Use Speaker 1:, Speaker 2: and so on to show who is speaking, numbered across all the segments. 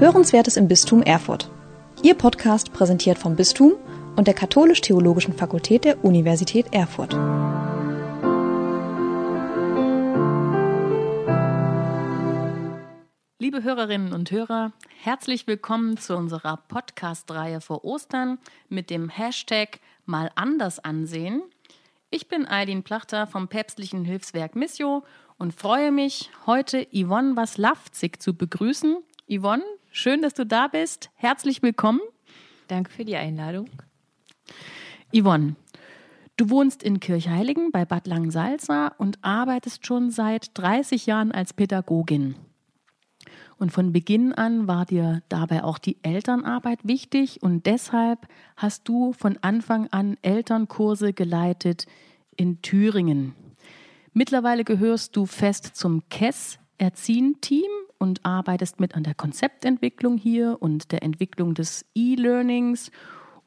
Speaker 1: Hörenswertes im Bistum Erfurt. Ihr Podcast präsentiert vom Bistum und der Katholisch-Theologischen Fakultät der Universität Erfurt.
Speaker 2: Liebe Hörerinnen und Hörer, herzlich willkommen zu unserer Podcast-Reihe vor Ostern mit dem Hashtag Mal anders ansehen. Ich bin Eileen Plachter vom päpstlichen Hilfswerk Missio und freue mich, heute Yvonne Waslawczyk zu begrüßen. Yvonne, schön, dass du da bist. Herzlich willkommen.
Speaker 3: Danke für die Einladung.
Speaker 2: Yvonne, du wohnst in Kirchheiligen bei Bad Langensalza und arbeitest schon seit 30 Jahren als Pädagogin. Und von Beginn an war dir dabei auch die Elternarbeit wichtig und deshalb hast du von Anfang an Elternkurse geleitet in Thüringen. Mittlerweile gehörst du fest zum KESS Erziehen-Team und arbeitest mit an der Konzeptentwicklung hier und der Entwicklung des E-Learnings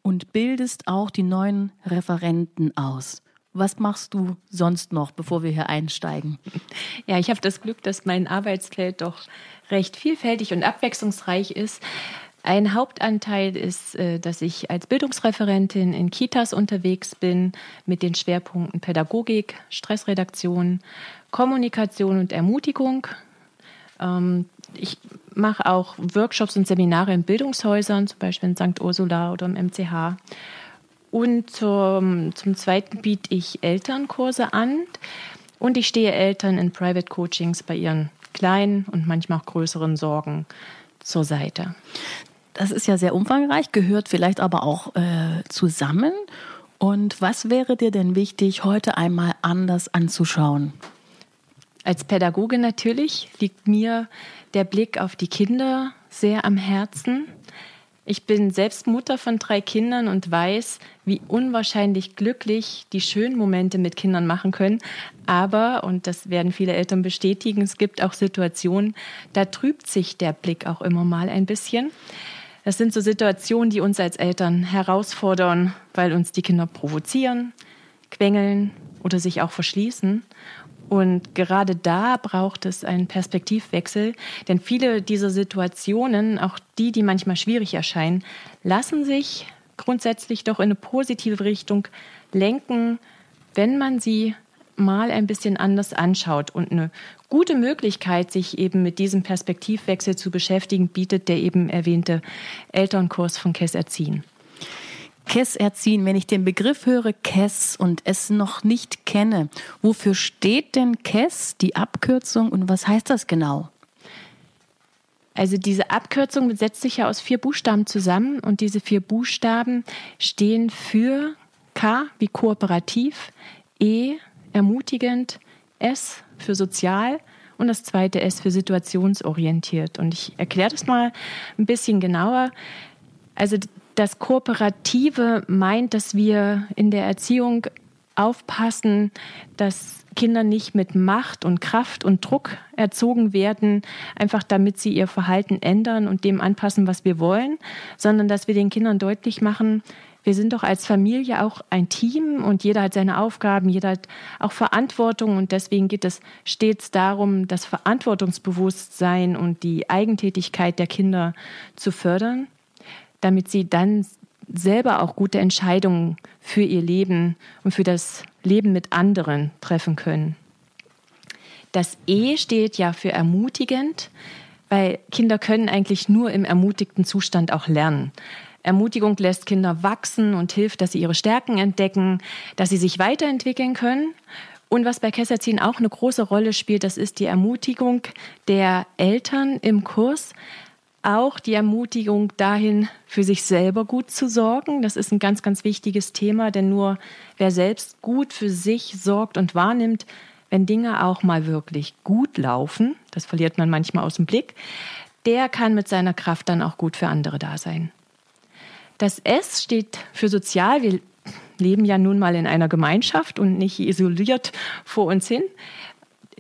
Speaker 2: und bildest auch die neuen Referenten aus. Was machst du sonst noch, bevor wir hier einsteigen?
Speaker 3: Ja, ich habe das Glück, dass mein Arbeitsfeld doch recht vielfältig und abwechslungsreich ist. Ein Hauptanteil ist, äh, dass ich als Bildungsreferentin in Kitas unterwegs bin mit den Schwerpunkten Pädagogik, Stressredaktion, Kommunikation und Ermutigung. Ähm, ich mache auch Workshops und Seminare in Bildungshäusern, zum Beispiel in St. Ursula oder im MCH. Und zum, zum Zweiten biete ich Elternkurse an und ich stehe Eltern in Private Coachings bei ihren kleinen und manchmal auch größeren Sorgen zur Seite.
Speaker 2: Das ist ja sehr umfangreich, gehört vielleicht aber auch äh, zusammen. Und was wäre dir denn wichtig, heute einmal anders anzuschauen?
Speaker 3: Als Pädagoge natürlich liegt mir der Blick auf die Kinder sehr am Herzen. Ich bin selbst Mutter von drei Kindern und weiß, wie unwahrscheinlich glücklich die schönen Momente mit Kindern machen können. Aber, und das werden viele Eltern bestätigen, es gibt auch Situationen, da trübt sich der Blick auch immer mal ein bisschen. Das sind so Situationen, die uns als Eltern herausfordern, weil uns die Kinder provozieren, quengeln oder sich auch verschließen. Und gerade da braucht es einen Perspektivwechsel, denn viele dieser Situationen, auch die, die manchmal schwierig erscheinen, lassen sich grundsätzlich doch in eine positive Richtung lenken, wenn man sie mal ein bisschen anders anschaut. Und eine gute Möglichkeit, sich eben mit diesem Perspektivwechsel zu beschäftigen, bietet der eben erwähnte Elternkurs von Kess Erziehen.
Speaker 2: KESS erziehen, wenn ich den Begriff höre KESS und es noch nicht kenne, wofür steht denn KESS, die Abkürzung und was heißt das genau?
Speaker 3: Also diese Abkürzung setzt sich ja aus vier Buchstaben zusammen und diese vier Buchstaben stehen für K wie kooperativ, E ermutigend, S für sozial und das zweite S für situationsorientiert. Und ich erkläre das mal ein bisschen genauer. Also das Kooperative meint, dass wir in der Erziehung aufpassen, dass Kinder nicht mit Macht und Kraft und Druck erzogen werden, einfach damit sie ihr Verhalten ändern und dem anpassen, was wir wollen, sondern dass wir den Kindern deutlich machen, wir sind doch als Familie auch ein Team und jeder hat seine Aufgaben, jeder hat auch Verantwortung und deswegen geht es stets darum, das Verantwortungsbewusstsein und die Eigentätigkeit der Kinder zu fördern damit sie dann selber auch gute Entscheidungen für ihr Leben und für das Leben mit anderen treffen können. Das E steht ja für ermutigend, weil Kinder können eigentlich nur im ermutigten Zustand auch lernen. Ermutigung lässt Kinder wachsen und hilft, dass sie ihre Stärken entdecken, dass sie sich weiterentwickeln können. Und was bei Kesserzin auch eine große Rolle spielt, das ist die Ermutigung der Eltern im Kurs, auch die Ermutigung dahin, für sich selber gut zu sorgen. Das ist ein ganz, ganz wichtiges Thema, denn nur wer selbst gut für sich sorgt und wahrnimmt, wenn Dinge auch mal wirklich gut laufen, das verliert man manchmal aus dem Blick, der kann mit seiner Kraft dann auch gut für andere da sein. Das S steht für sozial. Wir leben ja nun mal in einer Gemeinschaft und nicht isoliert vor uns hin.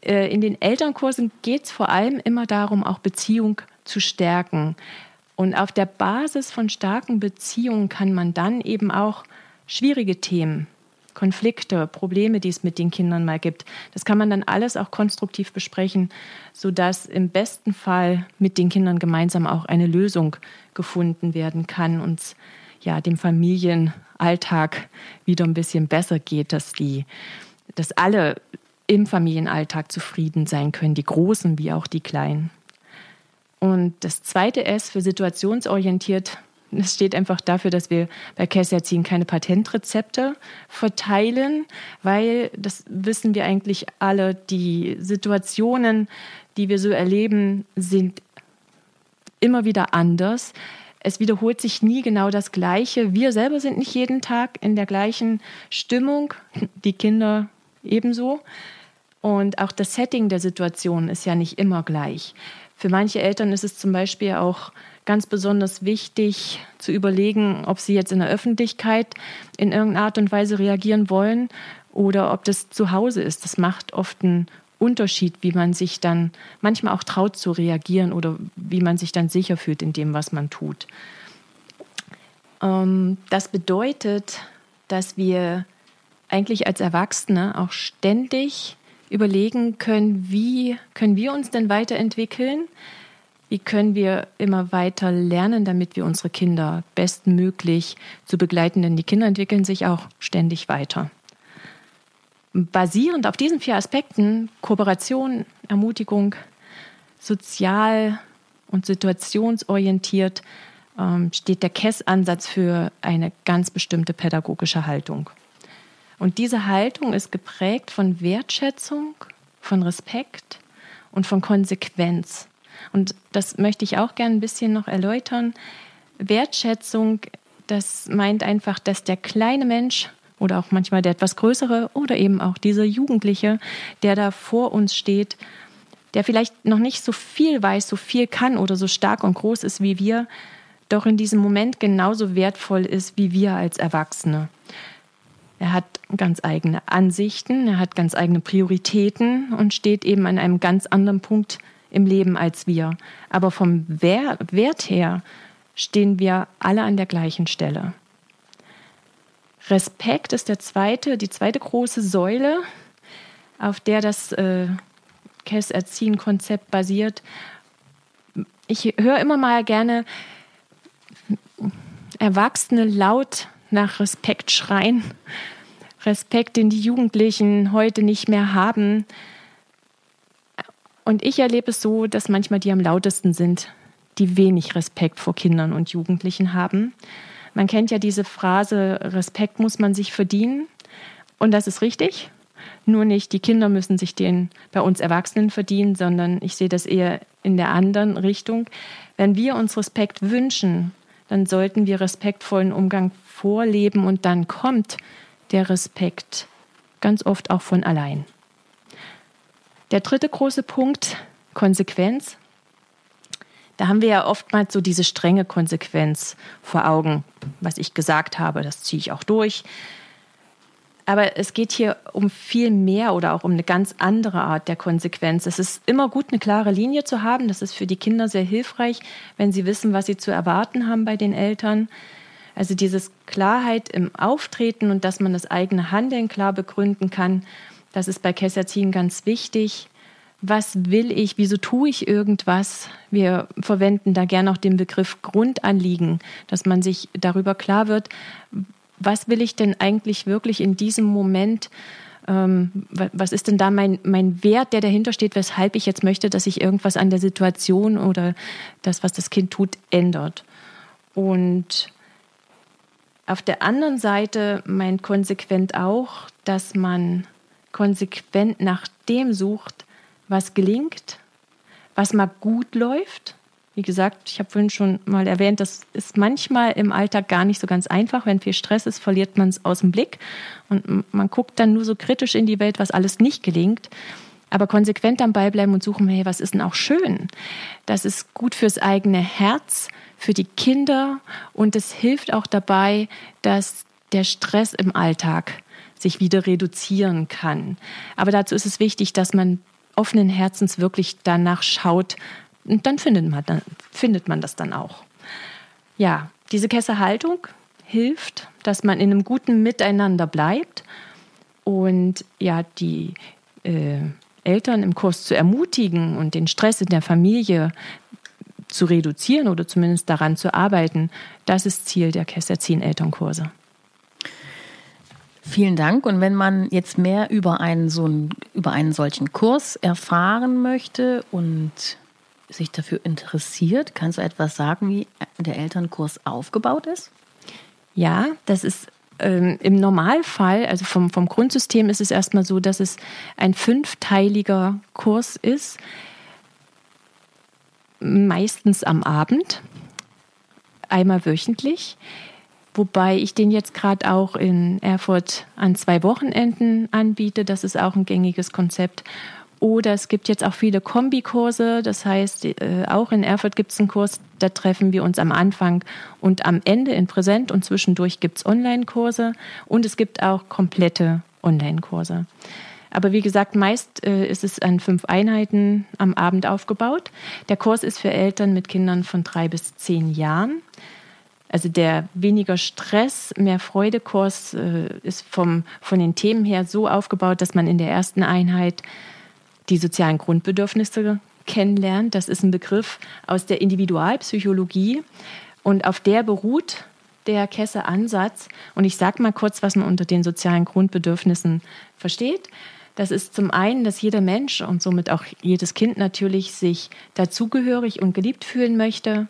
Speaker 3: Äh, in den Elternkursen geht es vor allem immer darum, auch Beziehung zu stärken. Und auf der Basis von starken Beziehungen kann man dann eben auch schwierige Themen Konflikte, Probleme, die es mit den Kindern mal gibt. Das kann man dann alles auch konstruktiv besprechen, sodass im besten Fall mit den Kindern gemeinsam auch eine Lösung gefunden werden kann und ja, dem Familienalltag wieder ein bisschen besser geht, dass die, dass alle im Familienalltag zufrieden sein können, die Großen wie auch die Kleinen. Und das zweite S für situationsorientiert es steht einfach dafür, dass wir bei Käseerziehen keine Patentrezepte verteilen, weil, das wissen wir eigentlich alle, die Situationen, die wir so erleben, sind immer wieder anders. Es wiederholt sich nie genau das Gleiche. Wir selber sind nicht jeden Tag in der gleichen Stimmung, die Kinder ebenso. Und auch das Setting der Situation ist ja nicht immer gleich. Für manche Eltern ist es zum Beispiel auch ganz besonders wichtig zu überlegen, ob sie jetzt in der Öffentlichkeit in irgendeiner Art und Weise reagieren wollen oder ob das zu Hause ist. Das macht oft einen Unterschied, wie man sich dann manchmal auch traut zu reagieren oder wie man sich dann sicher fühlt in dem, was man tut. Ähm, das bedeutet, dass wir eigentlich als Erwachsene auch ständig überlegen können, wie können wir uns denn weiterentwickeln? Wie können wir immer weiter lernen, damit wir unsere Kinder bestmöglich zu begleiten? Denn die Kinder entwickeln sich auch ständig weiter. Basierend auf diesen vier Aspekten, Kooperation, Ermutigung, sozial und situationsorientiert, ähm, steht der KESS-Ansatz für eine ganz bestimmte pädagogische Haltung. Und diese Haltung ist geprägt von Wertschätzung, von Respekt und von Konsequenz. Und das möchte ich auch gerne ein bisschen noch erläutern. Wertschätzung, das meint einfach, dass der kleine Mensch oder auch manchmal der etwas größere oder eben auch dieser Jugendliche, der da vor uns steht, der vielleicht noch nicht so viel weiß, so viel kann oder so stark und groß ist wie wir, doch in diesem Moment genauso wertvoll ist wie wir als Erwachsene. Er hat ganz eigene Ansichten, er hat ganz eigene Prioritäten und steht eben an einem ganz anderen Punkt im Leben als wir. Aber vom Wert her stehen wir alle an der gleichen Stelle. Respekt ist der zweite, die zweite große Säule, auf der das äh, Kess-Erziehen-Konzept basiert. Ich höre immer mal gerne Erwachsene laut nach Respekt schreien. Respekt, den die Jugendlichen heute nicht mehr haben. Und ich erlebe es so, dass manchmal die am lautesten sind, die wenig Respekt vor Kindern und Jugendlichen haben. Man kennt ja diese Phrase, Respekt muss man sich verdienen. Und das ist richtig. Nur nicht, die Kinder müssen sich den bei uns Erwachsenen verdienen, sondern ich sehe das eher in der anderen Richtung. Wenn wir uns Respekt wünschen, dann sollten wir respektvollen Umgang vorleben und dann kommt der Respekt ganz oft auch von allein. Der dritte große Punkt, Konsequenz. Da haben wir ja oftmals so diese strenge Konsequenz vor Augen. Was ich gesagt habe, das ziehe ich auch durch. Aber es geht hier um viel mehr oder auch um eine ganz andere Art der Konsequenz. Es ist immer gut, eine klare Linie zu haben. Das ist für die Kinder sehr hilfreich, wenn sie wissen, was sie zu erwarten haben bei den Eltern. Also dieses Klarheit im Auftreten und dass man das eigene Handeln klar begründen kann das ist bei Kesserziehen ganz wichtig. Was will ich? Wieso tue ich irgendwas? Wir verwenden da gerne auch den Begriff Grundanliegen, dass man sich darüber klar wird, was will ich denn eigentlich wirklich in diesem Moment? Ähm, was ist denn da mein, mein Wert, der dahinter steht, weshalb ich jetzt möchte, dass sich irgendwas an der Situation oder das, was das Kind tut, ändert? Und auf der anderen Seite meint konsequent auch, dass man konsequent nach dem sucht, was gelingt, was mal gut läuft. Wie gesagt, ich habe vorhin schon mal erwähnt, das ist manchmal im Alltag gar nicht so ganz einfach. Wenn viel Stress ist, verliert man es aus dem Blick und man guckt dann nur so kritisch in die Welt, was alles nicht gelingt. Aber konsequent am Ball bleiben und suchen, hey, was ist denn auch schön? Das ist gut fürs eigene Herz, für die Kinder und es hilft auch dabei, dass der Stress im Alltag sich wieder reduzieren kann. Aber dazu ist es wichtig, dass man offenen Herzens wirklich danach schaut und dann findet man, dann findet man das dann auch. Ja, diese Kesserhaltung hilft, dass man in einem guten Miteinander bleibt und ja, die äh, Eltern im Kurs zu ermutigen und den Stress in der Familie zu reduzieren oder zumindest daran zu arbeiten, das ist Ziel der Kesserzin Elternkurse.
Speaker 2: Vielen Dank. Und wenn man jetzt mehr über einen, so einen, über einen solchen Kurs erfahren möchte und sich dafür interessiert, kannst du etwas sagen, wie der Elternkurs aufgebaut ist?
Speaker 3: Ja, das ist ähm, im Normalfall, also vom, vom Grundsystem ist es erstmal so, dass es ein fünfteiliger Kurs ist, meistens am Abend, einmal wöchentlich. Wobei ich den jetzt gerade auch in Erfurt an zwei Wochenenden anbiete. Das ist auch ein gängiges Konzept. Oder es gibt jetzt auch viele Kombikurse. Das heißt, äh, auch in Erfurt gibt es einen Kurs, da treffen wir uns am Anfang und am Ende in Präsent und zwischendurch gibt es Online-Kurse. Und es gibt auch komplette Online-Kurse. Aber wie gesagt, meist äh, ist es an fünf Einheiten am Abend aufgebaut. Der Kurs ist für Eltern mit Kindern von drei bis zehn Jahren. Also der weniger Stress, mehr Freude-Kurs äh, ist vom, von den Themen her so aufgebaut, dass man in der ersten Einheit die sozialen Grundbedürfnisse kennenlernt. Das ist ein Begriff aus der Individualpsychologie und auf der beruht der Kesse-Ansatz. Und ich sage mal kurz, was man unter den sozialen Grundbedürfnissen versteht. Das ist zum einen, dass jeder Mensch und somit auch jedes Kind natürlich sich dazugehörig und geliebt fühlen möchte.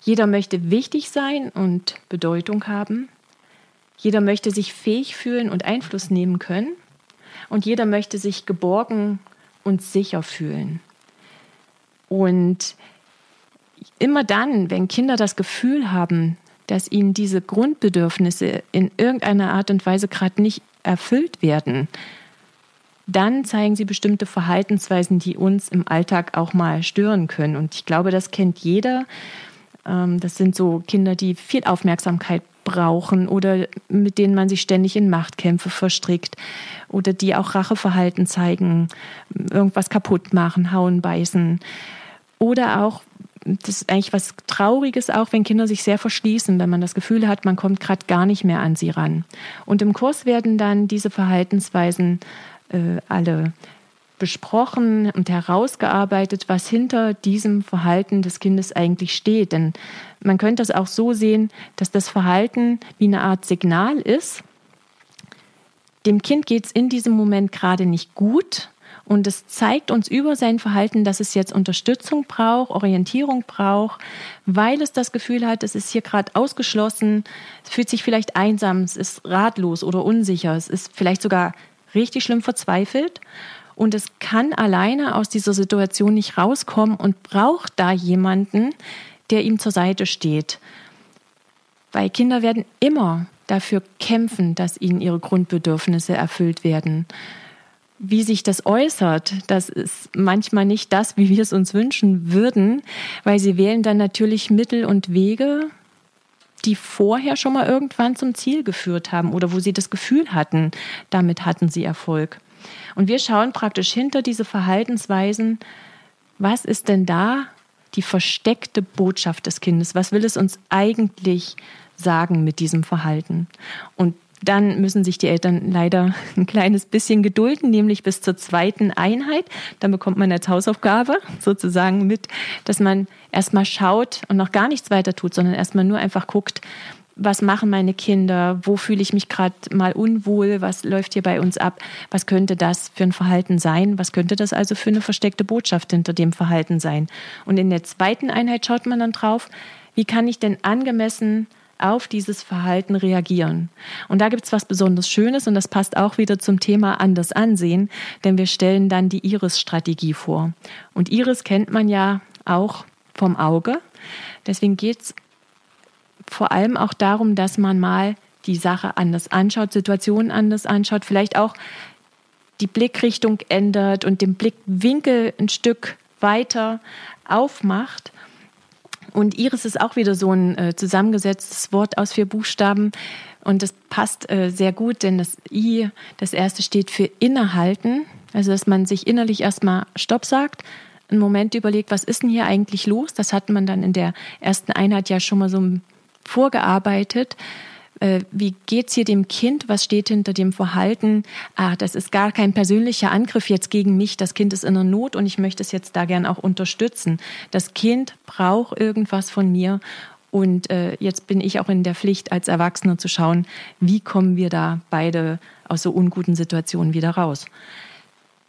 Speaker 3: Jeder möchte wichtig sein und Bedeutung haben. Jeder möchte sich fähig fühlen und Einfluss nehmen können. Und jeder möchte sich geborgen und sicher fühlen. Und immer dann, wenn Kinder das Gefühl haben, dass ihnen diese Grundbedürfnisse in irgendeiner Art und Weise gerade nicht erfüllt werden, dann zeigen sie bestimmte Verhaltensweisen, die uns im Alltag auch mal stören können. Und ich glaube, das kennt jeder. Ähm, das sind so Kinder, die viel Aufmerksamkeit brauchen oder mit denen man sich ständig in Machtkämpfe verstrickt oder die auch Racheverhalten zeigen, irgendwas kaputt machen, hauen, beißen. Oder auch, das ist eigentlich was Trauriges auch, wenn Kinder sich sehr verschließen, wenn man das Gefühl hat, man kommt gerade gar nicht mehr an sie ran. Und im Kurs werden dann diese Verhaltensweisen äh, alle besprochen und herausgearbeitet, was hinter diesem Verhalten des Kindes eigentlich steht. Denn man könnte es auch so sehen, dass das Verhalten wie eine Art Signal ist. Dem Kind geht es in diesem Moment gerade nicht gut und es zeigt uns über sein Verhalten, dass es jetzt Unterstützung braucht, Orientierung braucht, weil es das Gefühl hat, es ist hier gerade ausgeschlossen, es fühlt sich vielleicht einsam, es ist ratlos oder unsicher, es ist vielleicht sogar richtig schlimm verzweifelt und es kann alleine aus dieser Situation nicht rauskommen und braucht da jemanden, der ihm zur Seite steht. Weil Kinder werden immer dafür kämpfen, dass ihnen ihre Grundbedürfnisse erfüllt werden. Wie sich das äußert, das ist manchmal nicht das, wie wir es uns wünschen würden, weil sie wählen dann natürlich Mittel und Wege, die vorher schon mal irgendwann zum Ziel geführt haben oder wo sie das Gefühl hatten, damit hatten sie Erfolg. Und wir schauen praktisch hinter diese Verhaltensweisen, was ist denn da die versteckte Botschaft des Kindes? Was will es uns eigentlich sagen mit diesem Verhalten? Und dann müssen sich die Eltern leider ein kleines bisschen gedulden, nämlich bis zur zweiten Einheit. Dann bekommt man als Hausaufgabe sozusagen mit, dass man erstmal schaut und noch gar nichts weiter tut, sondern erstmal nur einfach guckt, was machen meine Kinder, wo fühle ich mich gerade mal unwohl, was läuft hier bei uns ab, was könnte das für ein Verhalten sein, was könnte das also für eine versteckte Botschaft hinter dem Verhalten sein. Und in der zweiten Einheit schaut man dann drauf, wie kann ich denn angemessen auf dieses Verhalten reagieren. Und da gibt es was besonders Schönes und das passt auch wieder zum Thema anders ansehen, denn wir stellen dann die Iris-Strategie vor. Und Iris kennt man ja auch vom Auge. Deswegen geht es vor allem auch darum, dass man mal die Sache anders anschaut, Situationen anders anschaut, vielleicht auch die Blickrichtung ändert und den Blickwinkel ein Stück weiter aufmacht. Und Iris ist auch wieder so ein äh, zusammengesetztes Wort aus vier Buchstaben. Und das passt äh, sehr gut, denn das I, das erste steht für innehalten. Also, dass man sich innerlich erstmal Stopp sagt, einen Moment überlegt, was ist denn hier eigentlich los? Das hat man dann in der ersten Einheit ja schon mal so vorgearbeitet. äh, wie geht's hier dem Kind, was steht hinter dem Verhalten, ah, das ist gar kein persönlicher Angriff jetzt gegen mich, das Kind ist in der Not und ich möchte es jetzt da gern auch unterstützen. Das Kind braucht irgendwas von mir und äh, jetzt bin ich auch in der Pflicht, als Erwachsener zu schauen, wie kommen wir da beide aus so unguten Situationen wieder raus.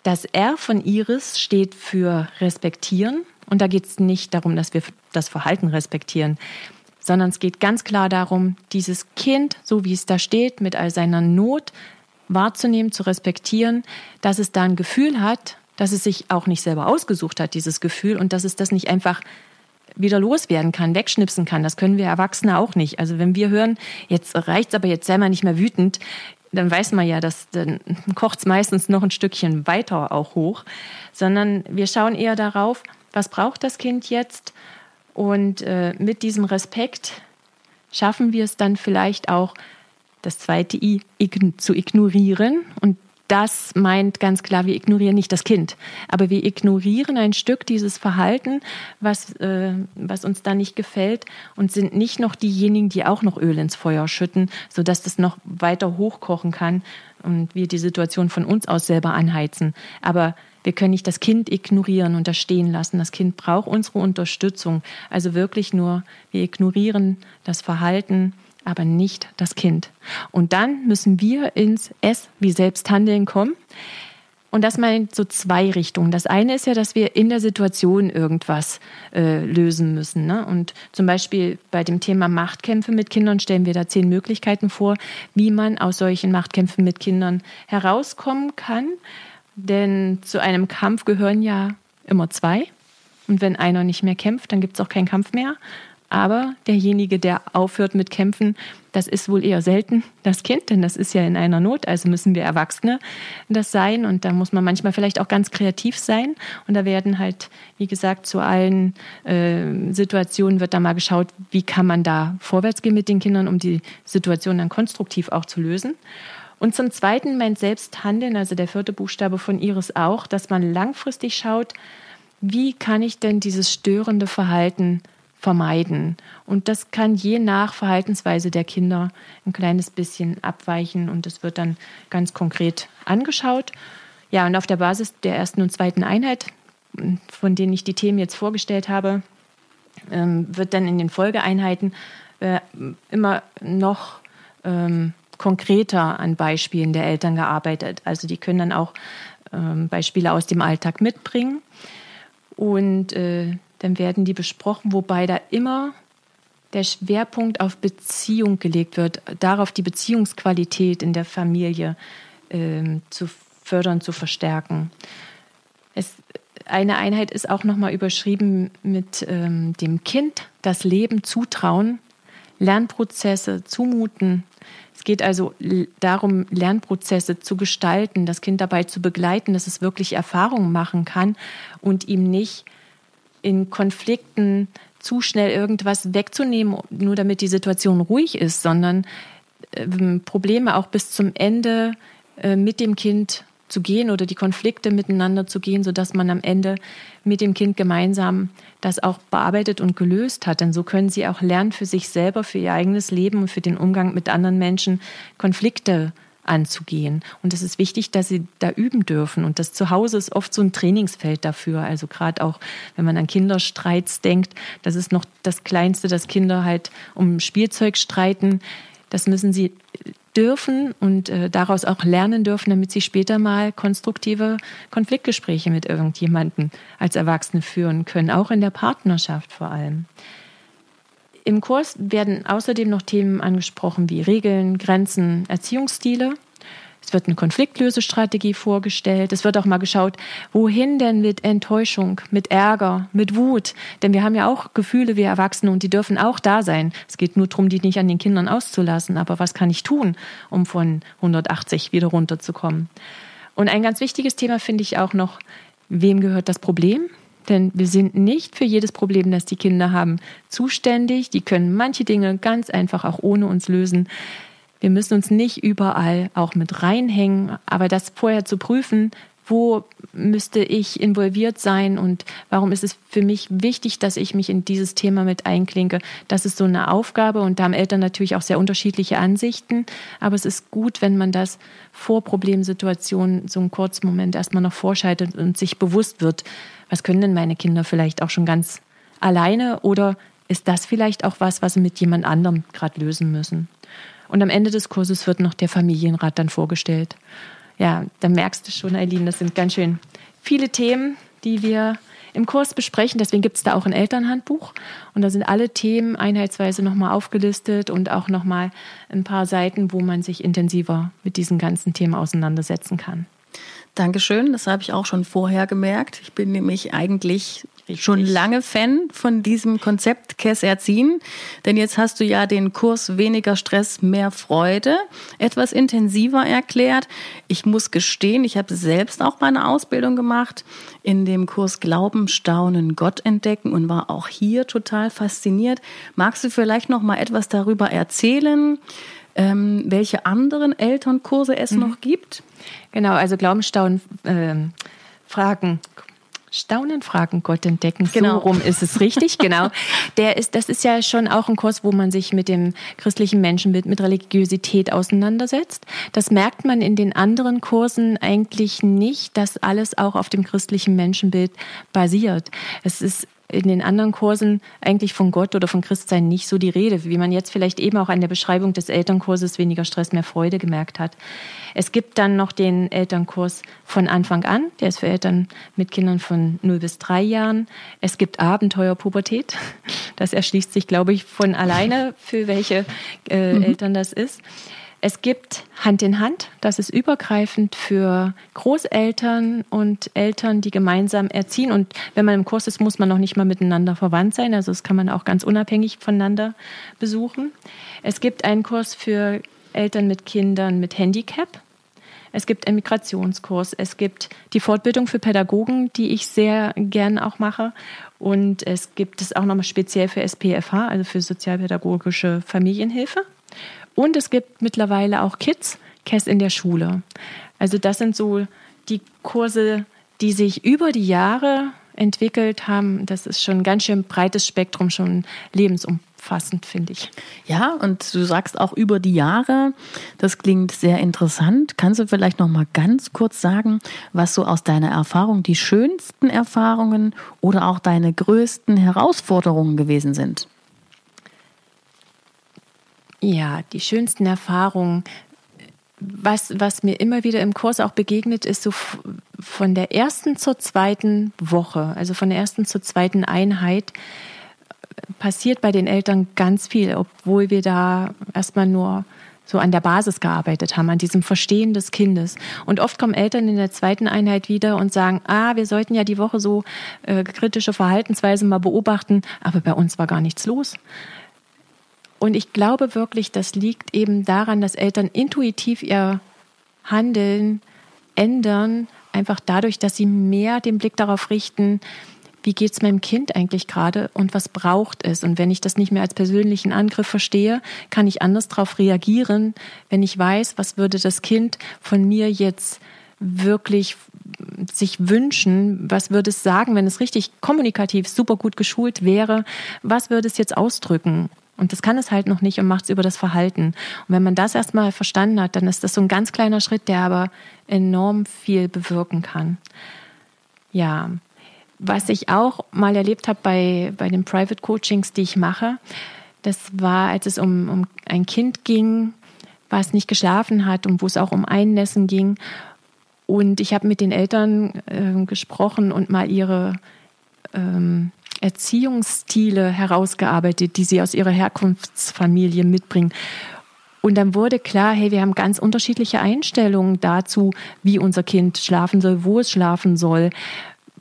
Speaker 3: Das R von Iris steht für respektieren. Und da geht es nicht darum, dass wir das Verhalten respektieren, sondern es geht ganz klar darum, dieses Kind, so wie es da steht, mit all seiner Not wahrzunehmen, zu respektieren, dass es da ein Gefühl hat, dass es sich auch nicht selber ausgesucht hat, dieses Gefühl, und dass es das nicht einfach wieder loswerden kann, wegschnipsen kann. Das können wir Erwachsene auch nicht. Also wenn wir hören, jetzt reicht's aber, jetzt sei mal nicht mehr wütend, dann weiß man ja, dass dann kocht es meistens noch ein Stückchen weiter auch hoch, sondern wir schauen eher darauf, was braucht das Kind jetzt und äh, mit diesem Respekt schaffen wir es dann vielleicht auch, das zweite I ign zu ignorieren und das meint ganz klar, wir ignorieren nicht das Kind, aber wir ignorieren ein Stück dieses Verhalten, was, äh, was uns da nicht gefällt und sind nicht noch diejenigen, die auch noch Öl ins Feuer schütten, sodass das noch weiter hochkochen kann und wir die Situation von uns aus selber anheizen. Aber wir können nicht das Kind ignorieren und da stehen lassen. Das Kind braucht unsere Unterstützung. Also wirklich nur, wir ignorieren das Verhalten aber nicht das Kind. Und dann müssen wir ins S wie Selbsthandeln kommen. Und das meint so zwei Richtungen. Das eine ist ja, dass wir in der Situation irgendwas äh, lösen müssen. Ne? Und zum Beispiel bei dem Thema Machtkämpfe mit Kindern stellen wir da zehn Möglichkeiten vor, wie man aus solchen Machtkämpfen mit Kindern herauskommen kann. Denn zu einem Kampf gehören ja immer zwei. Und wenn einer nicht mehr kämpft, dann gibt es auch keinen Kampf mehr. Aber derjenige, der aufhört mit Kämpfen, das ist wohl eher selten das Kind, denn das ist ja in einer Not. Also müssen wir Erwachsene das sein. Und da muss man manchmal vielleicht auch ganz kreativ sein. Und da werden halt, wie gesagt, zu allen äh, Situationen wird da mal geschaut, wie kann man da vorwärts gehen mit den Kindern, um die Situation dann konstruktiv auch zu lösen. Und zum Zweiten meint Selbsthandeln, also der vierte Buchstabe von Iris auch, dass man langfristig schaut, wie kann ich denn dieses störende Verhalten vermeiden. Und das kann je nach Verhaltensweise der Kinder ein kleines bisschen abweichen und es wird dann ganz konkret angeschaut. Ja, und auf der Basis der ersten und zweiten Einheit, von denen ich die Themen jetzt vorgestellt habe, ähm, wird dann in den Folgeeinheiten äh, immer noch ähm, konkreter an Beispielen der Eltern gearbeitet. Also die können dann auch ähm, Beispiele aus dem Alltag mitbringen. Und äh, dann werden die besprochen, wobei da immer der Schwerpunkt auf Beziehung gelegt wird, darauf die Beziehungsqualität in der Familie äh, zu fördern, zu verstärken. Es, eine Einheit ist auch nochmal überschrieben mit ähm, dem Kind das Leben zutrauen, Lernprozesse zumuten. Es geht also darum, Lernprozesse zu gestalten, das Kind dabei zu begleiten, dass es wirklich Erfahrungen machen kann und ihm nicht in Konflikten zu schnell irgendwas wegzunehmen, nur damit die Situation ruhig ist, sondern ähm, Probleme auch bis zum Ende äh, mit dem Kind zu gehen oder die Konflikte miteinander zu gehen, sodass man am Ende mit dem Kind gemeinsam das auch bearbeitet und gelöst hat. Denn so können sie auch lernen, für sich selber, für ihr eigenes Leben und für den Umgang mit anderen Menschen Konflikte anzugehen. Und es ist wichtig, dass sie da üben dürfen. Und das Zuhause ist oft so ein Trainingsfeld dafür. Also gerade auch, wenn man an Kinderstreits denkt, das ist noch das Kleinste, dass Kinder halt um Spielzeug streiten. Das müssen sie dürfen und äh, daraus auch lernen dürfen, damit sie später mal konstruktive Konfliktgespräche mit irgendjemandem als Erwachsene führen können, auch in der Partnerschaft vor allem. Im Kurs werden außerdem noch Themen angesprochen wie Regeln, Grenzen, Erziehungsstile. Es wird eine Konfliktlösestrategie vorgestellt. Es wird auch mal geschaut, wohin denn mit Enttäuschung, mit Ärger, mit Wut. Denn wir haben ja auch Gefühle, wie Erwachsene, und die dürfen auch da sein. Es geht nur darum, die nicht an den Kindern auszulassen. Aber was kann ich tun, um von 180 wieder runterzukommen? Und ein ganz wichtiges Thema finde ich auch noch, wem gehört das Problem? Denn wir sind nicht für jedes Problem, das die Kinder haben, zuständig. Die können manche Dinge ganz einfach auch ohne uns lösen. Wir müssen uns nicht überall auch mit reinhängen, aber das vorher zu prüfen, wo müsste ich involviert sein und warum ist es für mich wichtig, dass ich mich in dieses Thema mit einklinke. Das ist so eine Aufgabe und da haben Eltern natürlich auch sehr unterschiedliche Ansichten, aber es ist gut, wenn man das vor Problemsituationen so einen kurzen Moment erstmal noch vorschaltet und sich bewusst wird, was können denn meine Kinder vielleicht auch schon ganz alleine oder ist das vielleicht auch was, was sie mit jemand anderem gerade lösen müssen. Und am Ende des Kurses wird noch der Familienrat dann vorgestellt ja, da merkst du schon, Eileen, das sind ganz schön viele Themen, die wir im Kurs besprechen. Deswegen gibt es da auch ein Elternhandbuch. Und da sind alle Themen einheitsweise nochmal aufgelistet und auch nochmal ein paar Seiten, wo man sich intensiver mit diesen ganzen Themen auseinandersetzen kann.
Speaker 2: Dankeschön, das habe ich auch schon vorher gemerkt. Ich bin nämlich eigentlich Richtig. schon lange Fan von diesem Konzept Kess erziehen, denn jetzt hast du ja den Kurs weniger Stress, mehr Freude etwas intensiver erklärt. Ich muss gestehen, ich habe selbst auch meine Ausbildung gemacht in dem Kurs Glauben, Staunen, Gott entdecken und war auch hier total fasziniert. Magst du vielleicht noch mal etwas darüber erzählen? Ähm, welche anderen Elternkurse es mhm. noch gibt?
Speaker 3: Genau, also Glauben, Staunen, äh, Fragen, Staunen, Fragen, Gott entdecken. Genau. So rum ist es richtig, genau. Der ist, das ist ja schon auch ein Kurs, wo man sich mit dem christlichen Menschenbild, mit Religiosität auseinandersetzt. Das merkt man in den anderen Kursen eigentlich nicht, dass alles auch auf dem christlichen Menschenbild basiert. Es ist in den anderen Kursen eigentlich von Gott oder von Christsein nicht so die Rede, wie man jetzt vielleicht eben auch an der Beschreibung des Elternkurses weniger Stress, mehr Freude gemerkt hat. Es gibt dann noch den Elternkurs von Anfang an, der ist für Eltern mit Kindern von 0 bis 3 Jahren. Es gibt Abenteuerpubertät, das erschließt sich, glaube ich, von alleine, für welche äh, mhm. Eltern das ist. Es gibt Hand in Hand, das ist übergreifend für Großeltern und Eltern, die gemeinsam erziehen. Und wenn man im Kurs ist, muss man noch nicht mal miteinander verwandt sein. Also das kann man auch ganz unabhängig voneinander besuchen. Es gibt einen Kurs für Eltern mit Kindern mit Handicap. Es gibt einen Migrationskurs. Es gibt die Fortbildung für Pädagogen, die ich sehr gern auch mache. Und es gibt es auch nochmal speziell für SPFH, also für sozialpädagogische Familienhilfe. Und es gibt mittlerweile auch Kids, Kids in der Schule. Also das sind so die Kurse, die sich über die Jahre entwickelt haben. Das ist schon ein ganz schön breites Spektrum, schon lebensumfassend, finde ich.
Speaker 2: Ja, und du sagst auch über die Jahre. Das klingt sehr interessant. Kannst du vielleicht noch mal ganz kurz sagen, was so aus deiner Erfahrung die schönsten Erfahrungen oder auch deine größten Herausforderungen gewesen sind?
Speaker 3: Ja, die schönsten Erfahrungen. Was, was mir immer wieder im Kurs auch begegnet, ist so von der ersten zur zweiten Woche, also von der ersten zur zweiten Einheit, passiert bei den Eltern ganz viel, obwohl wir da erstmal nur so an der Basis gearbeitet haben, an diesem Verstehen des Kindes. Und oft kommen Eltern in der zweiten Einheit wieder und sagen, ah, wir sollten ja die Woche so äh, kritische Verhaltensweisen mal beobachten, aber bei uns war gar nichts los. Und ich glaube wirklich, das liegt eben daran, dass Eltern intuitiv ihr Handeln ändern, einfach dadurch, dass sie mehr den Blick darauf richten, wie geht es meinem Kind eigentlich gerade und was braucht es? Und wenn ich das nicht mehr als persönlichen Angriff verstehe, kann ich anders darauf reagieren, wenn ich weiß, was würde das Kind von mir jetzt wirklich sich wünschen, was würde es sagen, wenn es richtig kommunikativ super gut geschult wäre, was würde es jetzt ausdrücken? Und das kann es halt noch nicht und macht es über das Verhalten. Und wenn man das erstmal verstanden hat, dann ist das so ein ganz kleiner Schritt, der aber enorm viel bewirken kann. Ja, was ich auch mal erlebt habe bei, bei den Private Coachings, die ich mache, das war, als es um, um ein Kind ging, was nicht geschlafen hat und wo es auch um Einnässen ging. Und ich habe mit den Eltern äh, gesprochen und mal ihre ähm, Erziehungsstile herausgearbeitet, die sie aus ihrer Herkunftsfamilie mitbringen. Und dann wurde klar, hey, wir haben ganz unterschiedliche Einstellungen dazu, wie unser Kind schlafen soll, wo es schlafen soll,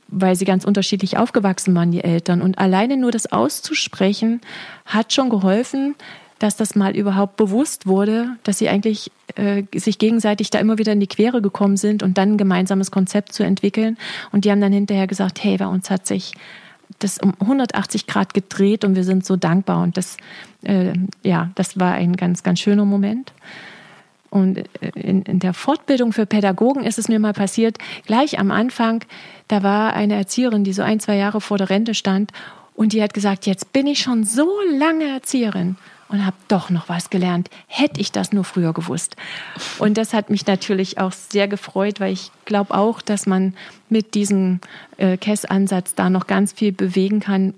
Speaker 3: weil sie ganz unterschiedlich aufgewachsen waren, die Eltern. Und alleine nur das auszusprechen, hat schon geholfen, dass das mal überhaupt bewusst wurde, dass sie eigentlich äh, sich gegenseitig da immer wieder in die Quere gekommen sind und dann ein gemeinsames Konzept zu entwickeln. Und die haben dann hinterher gesagt, hey, bei uns hat sich das um 180 Grad gedreht und wir sind so dankbar. Und das, äh, ja, das war ein ganz, ganz schöner Moment. Und äh, in, in, der Fortbildung für Pädagogen ist es mir mal passiert, gleich am Anfang, da war eine Erzieherin, die so ein, zwei Jahre vor der Rente stand und die hat gesagt, jetzt bin ich schon so lange Erzieherin und habe doch noch was gelernt. Hätte ich das nur früher gewusst. Und das hat mich natürlich auch sehr gefreut, weil ich glaube auch, dass man mit diesem äh, KESS-Ansatz da noch ganz viel bewegen kann.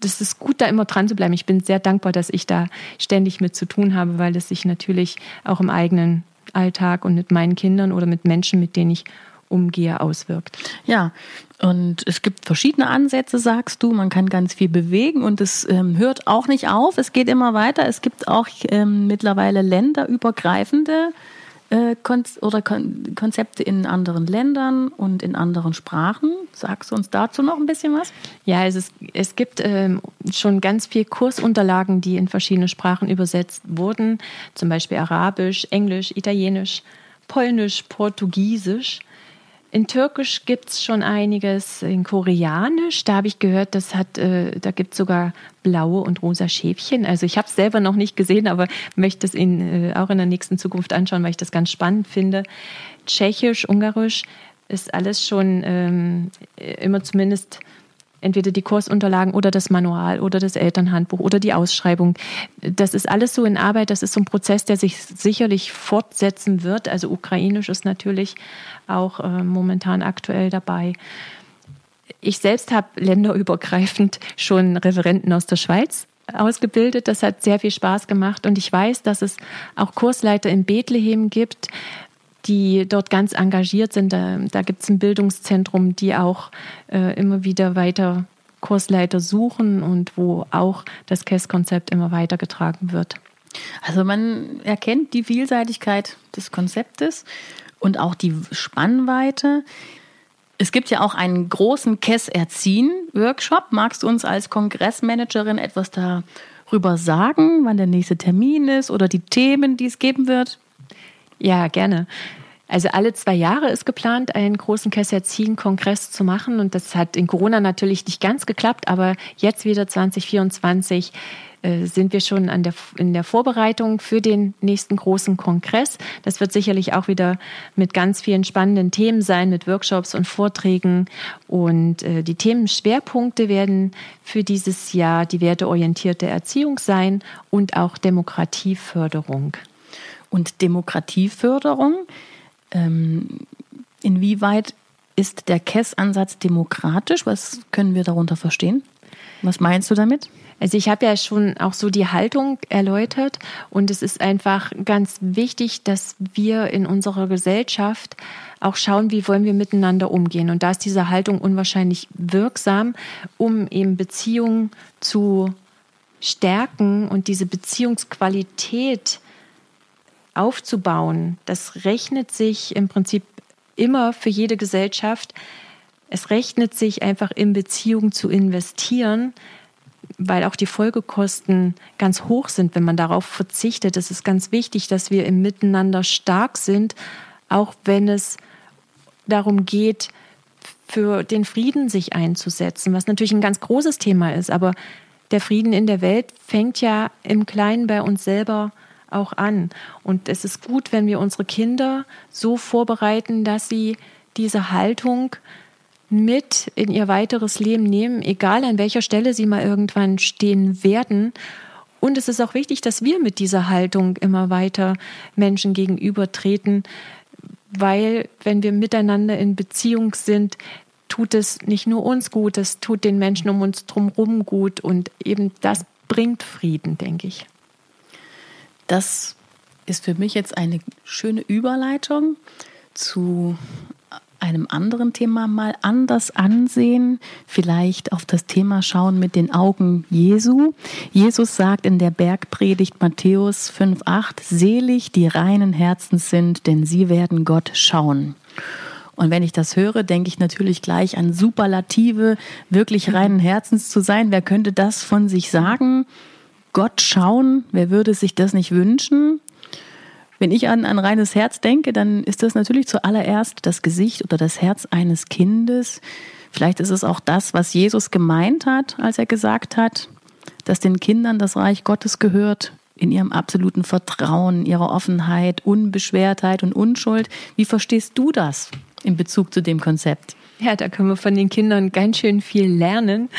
Speaker 3: Das ist gut, da immer dran zu bleiben. Ich bin sehr dankbar, dass ich da ständig mit zu tun habe, weil es sich natürlich auch im eigenen Alltag und mit meinen Kindern oder mit Menschen, mit denen ich umgehe, auswirkt.
Speaker 2: Ja, und es gibt verschiedene Ansätze, sagst du. Man kann ganz viel bewegen und es ähm, hört auch nicht auf. Es geht immer weiter. Es gibt auch ähm, mittlerweile länderübergreifende äh, Kon oder Kon Konzepte in anderen Ländern und in anderen Sprachen. Sagst du uns dazu noch ein bisschen was?
Speaker 3: Ja, es, ist, es gibt ähm, schon ganz viel Kursunterlagen, die in verschiedene Sprachen übersetzt wurden. Zum Beispiel Arabisch, Englisch, Italienisch, Polnisch, Portugiesisch. In Türkisch gibt es schon einiges, in Koreanisch, da habe ich gehört, das hat, äh, da gibt es sogar blaue und rosa Schäfchen. Also ich habe es selber noch nicht gesehen, aber möchte es Ihnen äh, auch in der nächsten Zukunft anschauen, weil ich das ganz spannend finde. Tschechisch, Ungarisch ist alles schon ähm, immer zumindest entweder die Kursunterlagen oder das Manual oder das Elternhandbuch oder die Ausschreibung. Das ist alles so in Arbeit. Das ist so ein Prozess, der sich sicherlich fortsetzen wird. Also ukrainisch ist natürlich auch äh, momentan aktuell dabei. Ich selbst habe länderübergreifend schon Referenten aus der Schweiz ausgebildet. Das hat sehr viel Spaß gemacht. Und ich weiß, dass es auch Kursleiter in Bethlehem gibt, die dort ganz engagiert sind. Da, da gibt es ein Bildungszentrum, die auch äh, immer wieder weiter Kursleiter suchen und wo auch das KESS-Konzept immer weitergetragen wird.
Speaker 2: Also man erkennt die Vielseitigkeit des Konzeptes und auch die Spannweite. Es gibt ja auch einen großen KESS-Erziehen-Workshop. Magst du uns als Kongressmanagerin etwas darüber sagen, wann der nächste Termin ist oder die Themen, die es geben wird?
Speaker 3: Ja, gerne. Also alle zwei Jahre ist geplant, einen großen Kesserzin-Kongress zu machen. Und das hat in Corona natürlich nicht ganz geklappt, aber jetzt wieder 2024 äh, sind wir schon an der, in der Vorbereitung für den nächsten großen Kongress. Das wird sicherlich auch wieder mit ganz vielen spannenden Themen sein, mit Workshops und Vorträgen. Und äh, die Themenschwerpunkte werden für dieses Jahr die werteorientierte Erziehung sein und auch Demokratieförderung
Speaker 2: und Demokratieförderung. Ähm, inwieweit ist der KESS-Ansatz demokratisch? Was können wir darunter verstehen? Was meinst du damit?
Speaker 3: Also ich habe ja schon auch so die Haltung erläutert und es ist einfach ganz wichtig, dass wir in unserer Gesellschaft auch schauen, wie wollen wir miteinander umgehen. Und da ist diese Haltung unwahrscheinlich wirksam, um eben Beziehungen zu stärken und diese Beziehungsqualität aufzubauen, das rechnet sich im Prinzip immer für jede Gesellschaft. Es rechnet sich einfach in Beziehungen zu investieren, weil auch die Folgekosten ganz hoch sind, wenn man darauf verzichtet. Es ist ganz wichtig, dass wir im Miteinander stark sind, auch wenn es darum geht, für den Frieden sich einzusetzen, was natürlich ein ganz großes Thema ist. Aber der Frieden in der Welt fängt ja im Kleinen bei uns selber an auch an. Und es ist gut, wenn wir unsere Kinder so vorbereiten, dass sie diese Haltung mit in ihr weiteres Leben nehmen, egal an welcher Stelle sie mal irgendwann stehen werden. Und es ist auch wichtig, dass wir mit dieser Haltung immer weiter Menschen gegenübertreten, weil wenn wir miteinander in Beziehung sind, tut es nicht nur uns gut, es tut den Menschen um uns drumherum gut und eben das bringt Frieden, denke ich.
Speaker 2: Das ist für mich jetzt eine schöne Überleitung zu einem anderen Thema mal anders ansehen, vielleicht auf das Thema schauen mit den Augen Jesu. Jesus sagt in der Bergpredigt Matthäus 5,8, selig die reinen Herzens sind, denn sie werden Gott schauen. Und wenn ich das höre, denke ich natürlich gleich an Superlative, wirklich reinen Herzens zu sein. Wer könnte das von sich sagen? Gott schauen, wer würde sich das nicht wünschen? Wenn ich an ein reines Herz denke, dann ist das natürlich zuallererst das Gesicht oder das Herz eines Kindes. Vielleicht ist es auch das, was Jesus gemeint hat, als er gesagt hat, dass den Kindern das Reich Gottes gehört, in ihrem absoluten Vertrauen, ihrer Offenheit, Unbeschwertheit und Unschuld. Wie verstehst du das in Bezug zu dem Konzept?
Speaker 3: Ja, da können wir von den Kindern ganz schön viel lernen.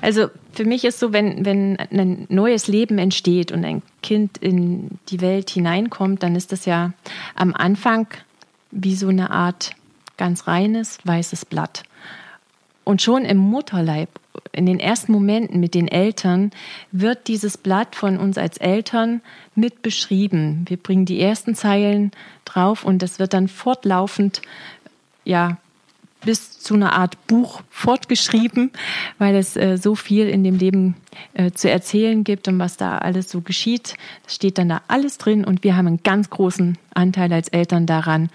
Speaker 3: Also für mich ist so, wenn, wenn ein neues Leben entsteht und ein Kind in die Welt hineinkommt, dann ist das ja am Anfang wie so eine Art ganz reines weißes Blatt. Und schon im Mutterleib, in den ersten Momenten mit den Eltern, wird dieses Blatt von uns als Eltern mit beschrieben. Wir bringen die ersten Zeilen drauf und das wird dann fortlaufend ja, bis zu einer Art Buch fortgeschrieben, weil es äh, so viel in dem Leben äh, zu erzählen gibt und was da alles so geschieht. Das steht dann da alles drin und wir haben einen ganz großen Anteil als Eltern daran,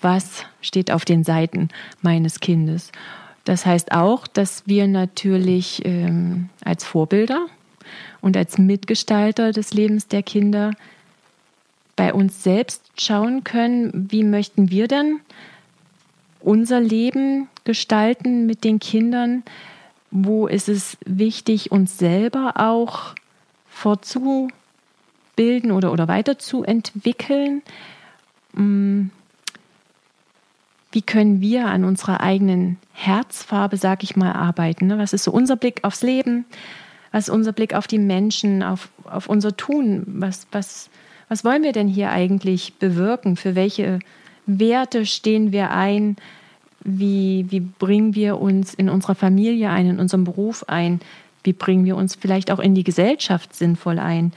Speaker 3: was steht auf den Seiten meines Kindes. Das heißt auch, dass wir natürlich ähm, als Vorbilder und als Mitgestalter des Lebens der Kinder bei uns selbst schauen können, wie möchten wir denn unser Leben gestalten mit den Kindern? Wo ist es wichtig, uns selber auch fortzubilden oder, oder weiterzuentwickeln? Mm. Wie können wir an unserer eigenen Herzfarbe, sag ich mal, arbeiten? Ne? Was ist so unser Blick aufs Leben? Was ist unser Blick auf die Menschen, auf, auf unser Tun? Was, was, was wollen wir denn hier eigentlich bewirken? Für welche Werte stehen wir ein? Wie, wie bringen wir uns in unserer Familie ein, in unserem Beruf ein? Wie bringen wir uns vielleicht auch in die Gesellschaft sinnvoll ein?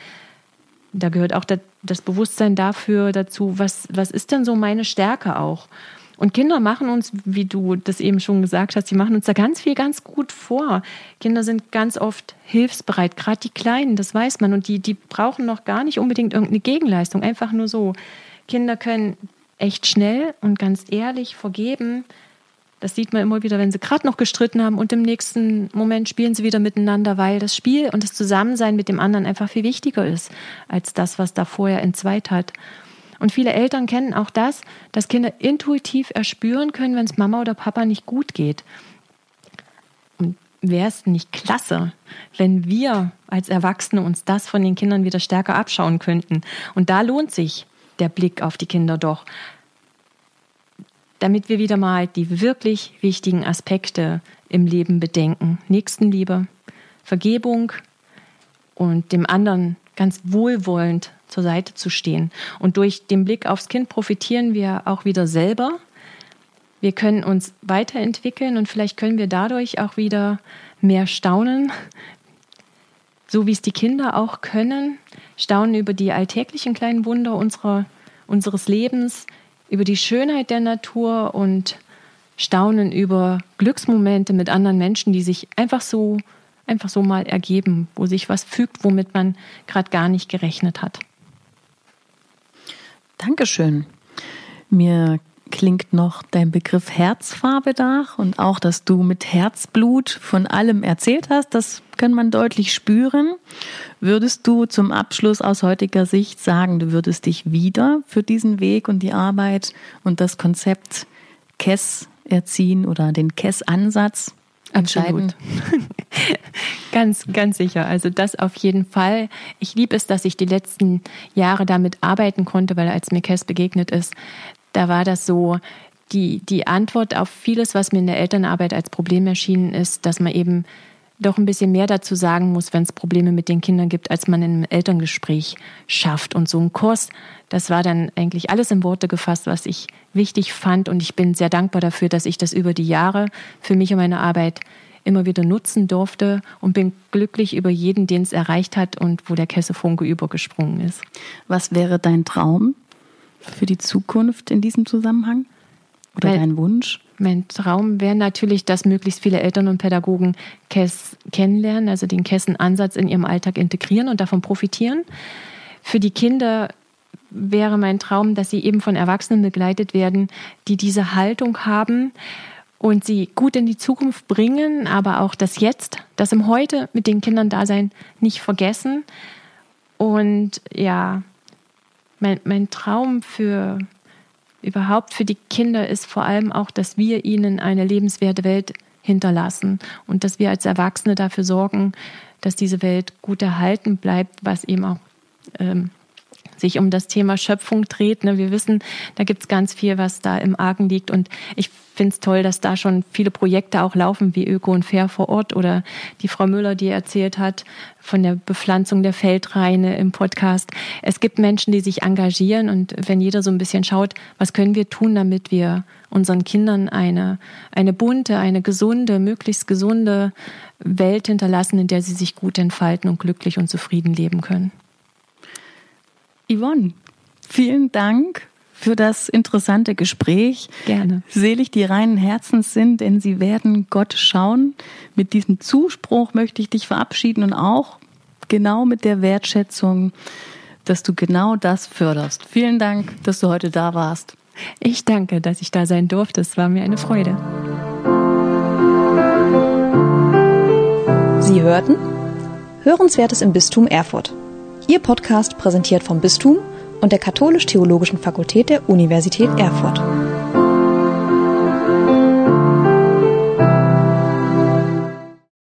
Speaker 3: Da gehört auch das Bewusstsein dafür dazu, was, was ist denn so meine Stärke auch? Und Kinder machen uns, wie du das eben schon gesagt hast, die machen uns da ganz viel ganz gut vor. Kinder sind ganz oft hilfsbereit, gerade die Kleinen, das weiß man. Und die, die brauchen noch gar nicht unbedingt irgendeine Gegenleistung, einfach nur so. Kinder können echt schnell und ganz ehrlich vergeben. Das sieht man immer wieder, wenn sie gerade noch gestritten haben und im nächsten Moment spielen sie wieder miteinander, weil das Spiel und das Zusammensein mit dem anderen einfach viel wichtiger ist als das, was da vorher entzweit hat. Und viele Eltern kennen auch das, dass Kinder intuitiv erspüren können, wenn es Mama oder Papa nicht gut geht. Und wäre es nicht klasse, wenn wir als Erwachsene uns das von den Kindern wieder stärker abschauen könnten? Und da lohnt sich der Blick auf die Kinder doch, damit wir wieder mal die wirklich wichtigen Aspekte im Leben bedenken. Nächstenliebe, Vergebung und dem anderen ganz wohlwollend zur Seite zu stehen. Und durch den Blick aufs Kind profitieren wir auch wieder selber. Wir können uns weiterentwickeln und vielleicht können wir dadurch auch wieder mehr staunen, so wie es die Kinder auch können. Staunen über die alltäglichen kleinen Wunder unserer, unseres Lebens, über die Schönheit der Natur und staunen über Glücksmomente mit anderen Menschen, die sich einfach so einfach so mal ergeben, wo sich was fügt, womit man gerade gar nicht gerechnet hat.
Speaker 2: Dankeschön. Mir klingt noch dein Begriff Herzfarbe nach und auch, dass du mit Herzblut von allem erzählt hast, das kann man deutlich spüren. Würdest du zum Abschluss aus heutiger Sicht sagen, du würdest dich wieder für diesen Weg und die Arbeit und das Konzept KESS erziehen oder den KESS-Ansatz entscheiden?
Speaker 3: ganz, ganz sicher. Also das auf jeden Fall. Ich liebe es, dass ich die letzten Jahre damit arbeiten konnte, weil als mir Kess begegnet ist, da war das so, die, die Antwort auf vieles, was mir in der Elternarbeit als Problem erschienen ist, dass man eben doch ein bisschen mehr dazu sagen muss, wenn es Probleme mit den Kindern gibt, als man in einem Elterngespräch schafft. Und so ein Kurs, das war dann eigentlich alles in Worte gefasst, was ich wichtig fand. Und ich bin sehr dankbar dafür, dass ich das über die Jahre für mich und meine Arbeit immer wieder nutzen durfte und bin glücklich über jeden, den es erreicht hat und wo der Kessefunke übergesprungen ist.
Speaker 2: Was wäre dein Traum für die Zukunft in diesem Zusammenhang? Oder mein, dein Wunsch?
Speaker 3: Mein Traum wäre natürlich, dass möglichst viele Eltern und Pädagogen KESS kennenlernen, also den KESSen-Ansatz in ihrem Alltag integrieren und davon profitieren. Für die Kinder wäre mein Traum, dass sie eben von Erwachsenen begleitet werden, die diese Haltung haben und sie gut in die Zukunft bringen, aber auch das Jetzt, das im Heute mit den Kindern da sein, nicht vergessen. Und ja, mein, mein Traum für überhaupt für die Kinder ist vor allem auch, dass wir ihnen eine lebenswerte Welt hinterlassen und dass wir als Erwachsene dafür sorgen, dass diese Welt gut erhalten bleibt, was eben auch ähm, sich um das Thema Schöpfung dreht. Ne? Wir wissen, da gibt es ganz viel, was da im Argen liegt. Und ich finde es toll, dass da schon viele Projekte auch laufen, wie Öko und Fair vor Ort oder die Frau Müller, die erzählt hat von der Bepflanzung der Feldreine im Podcast. Es gibt Menschen, die sich engagieren und wenn jeder so ein bisschen schaut, was können wir tun, damit wir unseren Kindern eine, eine bunte, eine gesunde, möglichst gesunde Welt hinterlassen, in der sie sich gut entfalten und glücklich und zufrieden leben können.
Speaker 2: Yvonne, vielen Dank für das interessante Gespräch.
Speaker 3: Gerne.
Speaker 2: Selig die reinen Herzens sind, denn sie werden Gott schauen. Mit diesem Zuspruch möchte ich dich verabschieden und auch genau mit der Wertschätzung, dass du genau das förderst. Vielen Dank, dass du heute da warst.
Speaker 3: Ich danke, dass ich da sein durfte. Es war mir eine Freude.
Speaker 1: Sie hörten Hörenswertes im Bistum Erfurt. Ihr Podcast präsentiert vom Bistum und der Katholisch-Theologischen Fakultät der Universität Erfurt.